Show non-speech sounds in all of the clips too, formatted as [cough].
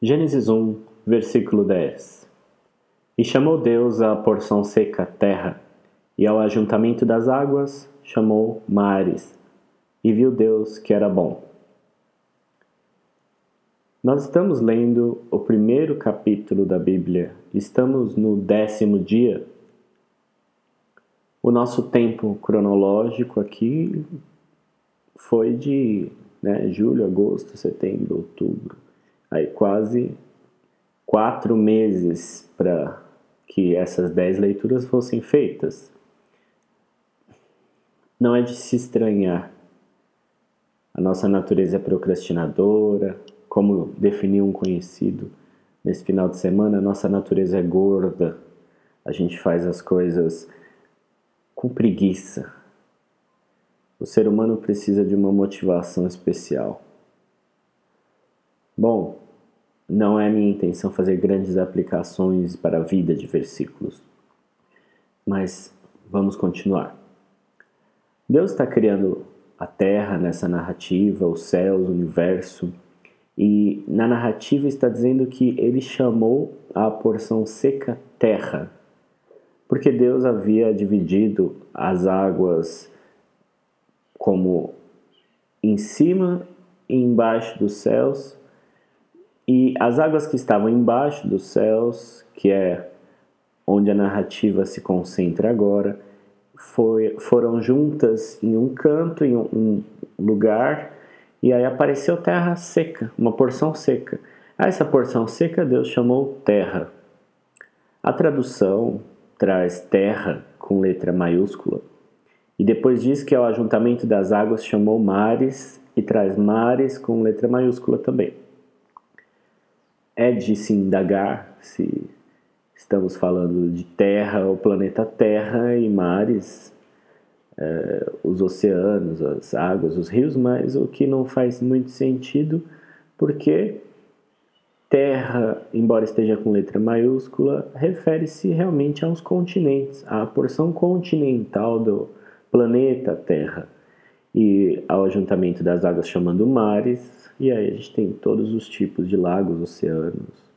Gênesis 1, versículo 10 E chamou Deus a porção seca terra, e ao ajuntamento das águas chamou mares, e viu Deus que era bom. Nós estamos lendo o primeiro capítulo da Bíblia, estamos no décimo dia. O nosso tempo cronológico aqui foi de né, julho, agosto, setembro, outubro aí quase quatro meses para que essas dez leituras fossem feitas. Não é de se estranhar. A nossa natureza é procrastinadora, como definiu um conhecido nesse final de semana, a nossa natureza é gorda. A gente faz as coisas com preguiça. O ser humano precisa de uma motivação especial. Bom, não é minha intenção fazer grandes aplicações para a vida de versículos, mas vamos continuar. Deus está criando a Terra nessa narrativa, os céus, o universo, e na narrativa está dizendo que ele chamou a porção seca terra, porque Deus havia dividido as águas como em cima e embaixo dos céus e as águas que estavam embaixo dos céus, que é onde a narrativa se concentra agora, foi, foram juntas em um canto, em um lugar, e aí apareceu terra seca, uma porção seca. A essa porção seca Deus chamou terra. A tradução traz terra com letra maiúscula, e depois diz que ao ajuntamento das águas chamou mares, e traz mares com letra maiúscula também é de se indagar se estamos falando de Terra, o planeta Terra e mares, é, os oceanos, as águas, os rios, mas o que não faz muito sentido, porque Terra, embora esteja com letra maiúscula, refere-se realmente aos continentes, à porção continental do planeta Terra e ao ajuntamento das águas chamando mares, e aí a gente tem todos os tipos de lagos, oceanos,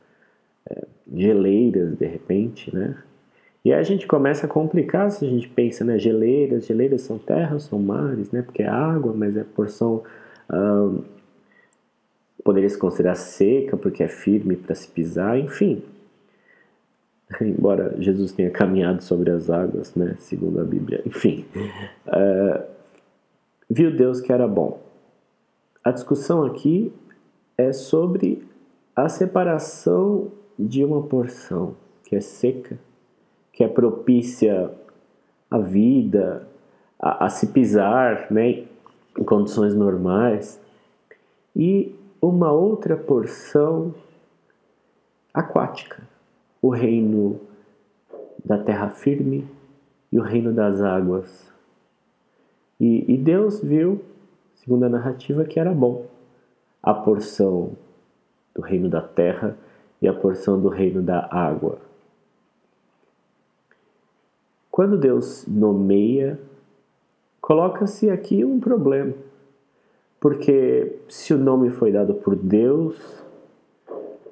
é, geleiras de repente, né? E aí a gente começa a complicar se a gente pensa, né? Geleiras, geleiras são terras, são mares, né? Porque é água, mas é porção. poderia se considerar seca porque é firme para se pisar, enfim. [laughs] Embora Jesus tenha caminhado sobre as águas, né? Segundo a Bíblia, enfim. Uh, viu Deus que era bom. A discussão aqui é sobre a separação de uma porção que é seca, que é propícia à vida, a, a se pisar né, em condições normais, e uma outra porção aquática, o reino da terra firme e o reino das águas. E, e Deus viu segundo a narrativa, que era bom. A porção do reino da terra e a porção do reino da água. Quando Deus nomeia, coloca-se aqui um problema. Porque se o nome foi dado por Deus,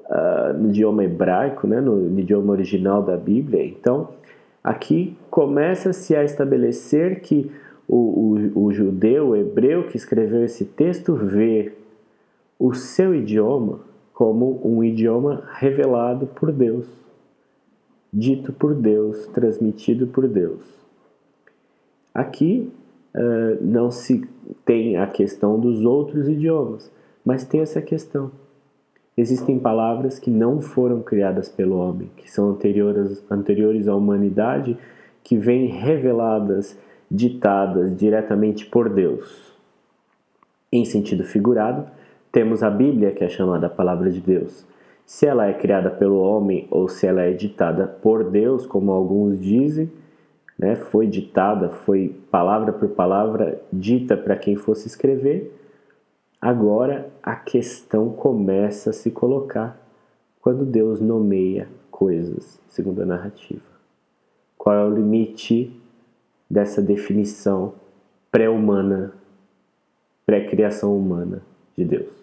uh, no idioma hebraico, né, no, no idioma original da Bíblia, então aqui começa-se a estabelecer que o, o, o judeu, o hebreu que escreveu esse texto vê o seu idioma como um idioma revelado por Deus, dito por Deus, transmitido por Deus. Aqui uh, não se tem a questão dos outros idiomas, mas tem essa questão. Existem palavras que não foram criadas pelo homem, que são anteriores, anteriores à humanidade, que vêm reveladas ditadas diretamente por Deus. Em sentido figurado, temos a Bíblia, que é chamada a Palavra de Deus. Se ela é criada pelo homem ou se ela é ditada por Deus, como alguns dizem, né, foi ditada, foi palavra por palavra dita para quem fosse escrever, agora a questão começa a se colocar quando Deus nomeia coisas, segundo a narrativa. Qual é o limite dessa definição pré-humana, pré-criação humana de Deus.